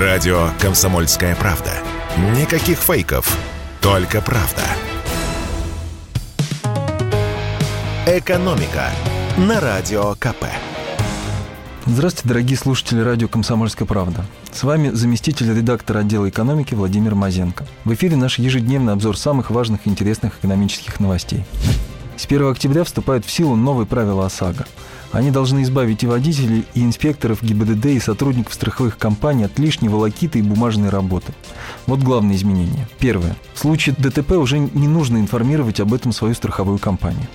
Радио «Комсомольская правда». Никаких фейков, только правда. «Экономика» на Радио КП. Здравствуйте, дорогие слушатели радио «Комсомольская правда». С вами заместитель редактора отдела экономики Владимир Мазенко. В эфире наш ежедневный обзор самых важных и интересных экономических новостей. С 1 октября вступают в силу новые правила ОСАГО. Они должны избавить и водителей, и инспекторов ГИБДД, и сотрудников страховых компаний от лишней волокиты и бумажной работы. Вот главные изменения. Первое. В случае ДТП уже не нужно информировать об этом свою страховую компанию.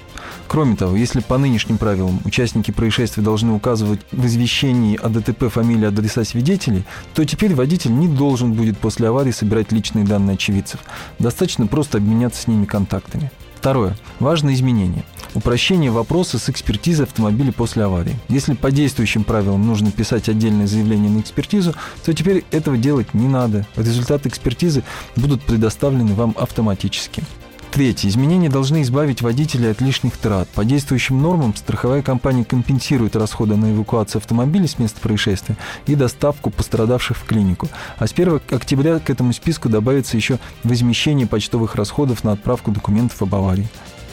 Кроме того, если по нынешним правилам участники происшествия должны указывать в извещении о ДТП фамилии адреса свидетелей, то теперь водитель не должен будет после аварии собирать личные данные очевидцев. Достаточно просто обменяться с ними контактами. Второе. Важное изменение. Упрощение вопроса с экспертизой автомобиля после аварии. Если по действующим правилам нужно писать отдельное заявление на экспертизу, то теперь этого делать не надо. Результаты экспертизы будут предоставлены вам автоматически. Третье. Изменения должны избавить водителя от лишних трат. По действующим нормам страховая компания компенсирует расходы на эвакуацию автомобиля с места происшествия и доставку пострадавших в клинику. А с 1 октября к этому списку добавится еще возмещение почтовых расходов на отправку документов об аварии.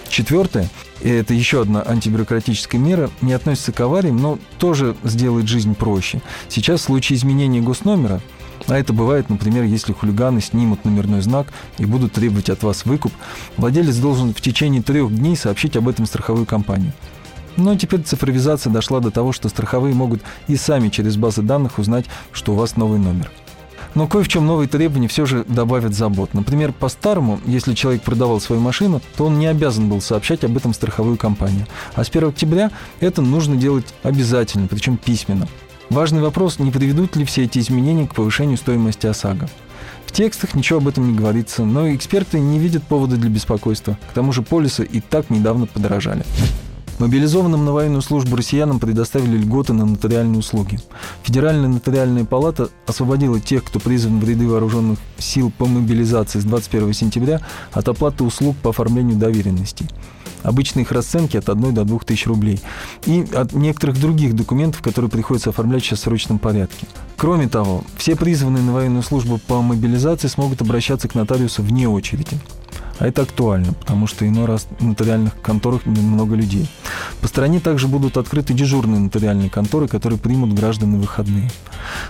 Четвертое, и это еще одна антибюрократическая мера, не относится к авариям, но тоже сделает жизнь проще. Сейчас в случае изменения госномера – а это бывает, например, если хулиганы снимут номерной знак и будут требовать от вас выкуп, владелец должен в течение трех дней сообщить об этом страховую компанию. Но теперь цифровизация дошла до того, что страховые могут и сами через базы данных узнать, что у вас новый номер. Но кое в чем новые требования все же добавят забот. Например, по-старому, если человек продавал свою машину, то он не обязан был сообщать об этом страховую компанию. А с 1 октября это нужно делать обязательно, причем письменно. Важный вопрос, не приведут ли все эти изменения к повышению стоимости ОСАГО. В текстах ничего об этом не говорится, но эксперты не видят повода для беспокойства. К тому же полисы и так недавно подорожали. Мобилизованным на военную службу россиянам предоставили льготы на нотариальные услуги. Федеральная нотариальная палата освободила тех, кто призван в ряды вооруженных сил по мобилизации с 21 сентября от оплаты услуг по оформлению доверенностей. Обычно их расценки от 1 до 2 тысяч рублей. И от некоторых других документов, которые приходится оформлять сейчас в срочном порядке. Кроме того, все призванные на военную службу по мобилизации смогут обращаться к нотариусу вне очереди. А это актуально, потому что иной раз в нотариальных конторах много людей. По стране также будут открыты дежурные нотариальные конторы, которые примут граждан на выходные.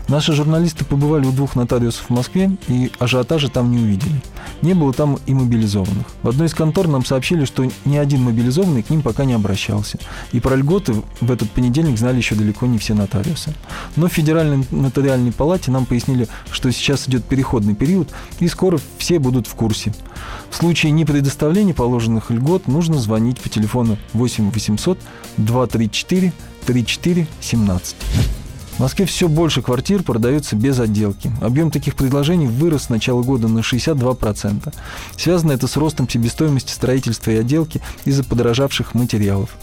Наши журналисты побывали у двух нотариусов в Москве и ажиотажа там не увидели. Не было там и мобилизованных. В одной из контор нам сообщили, что ни один мобилизованный к ним пока не обращался. И про льготы в этот понедельник знали еще далеко не все нотариусы. Но в Федеральной нотариальной палате нам пояснили, что сейчас идет переходный период, и скоро все будут в курсе. В случае непредоставления положенных льгот нужно звонить по телефону 8 800 234 34 17. В Москве все больше квартир продается без отделки. Объем таких предложений вырос с начала года на 62%. Связано это с ростом себестоимости строительства и отделки из-за подорожавших материалов.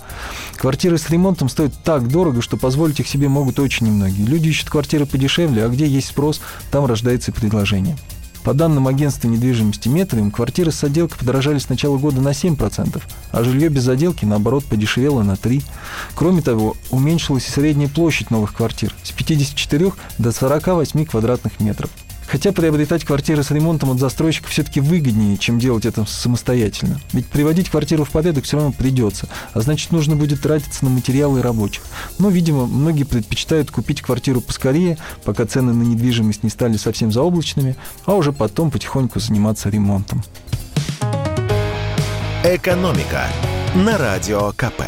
Квартиры с ремонтом стоят так дорого, что позволить их себе могут очень немногие. Люди ищут квартиры подешевле, а где есть спрос, там рождается предложение. По данным агентства недвижимости Метриум, квартиры с отделкой подорожали с начала года на 7%, а жилье без отделки, наоборот, подешевело на 3%. Кроме того, уменьшилась и средняя площадь новых квартир с 54 до 48 квадратных метров. Хотя приобретать квартиры с ремонтом от застройщика все-таки выгоднее, чем делать это самостоятельно. Ведь приводить квартиру в порядок все равно придется, а значит нужно будет тратиться на материалы и рабочих. Но, видимо, многие предпочитают купить квартиру поскорее, пока цены на недвижимость не стали совсем заоблачными, а уже потом потихоньку заниматься ремонтом. Экономика на радио КП.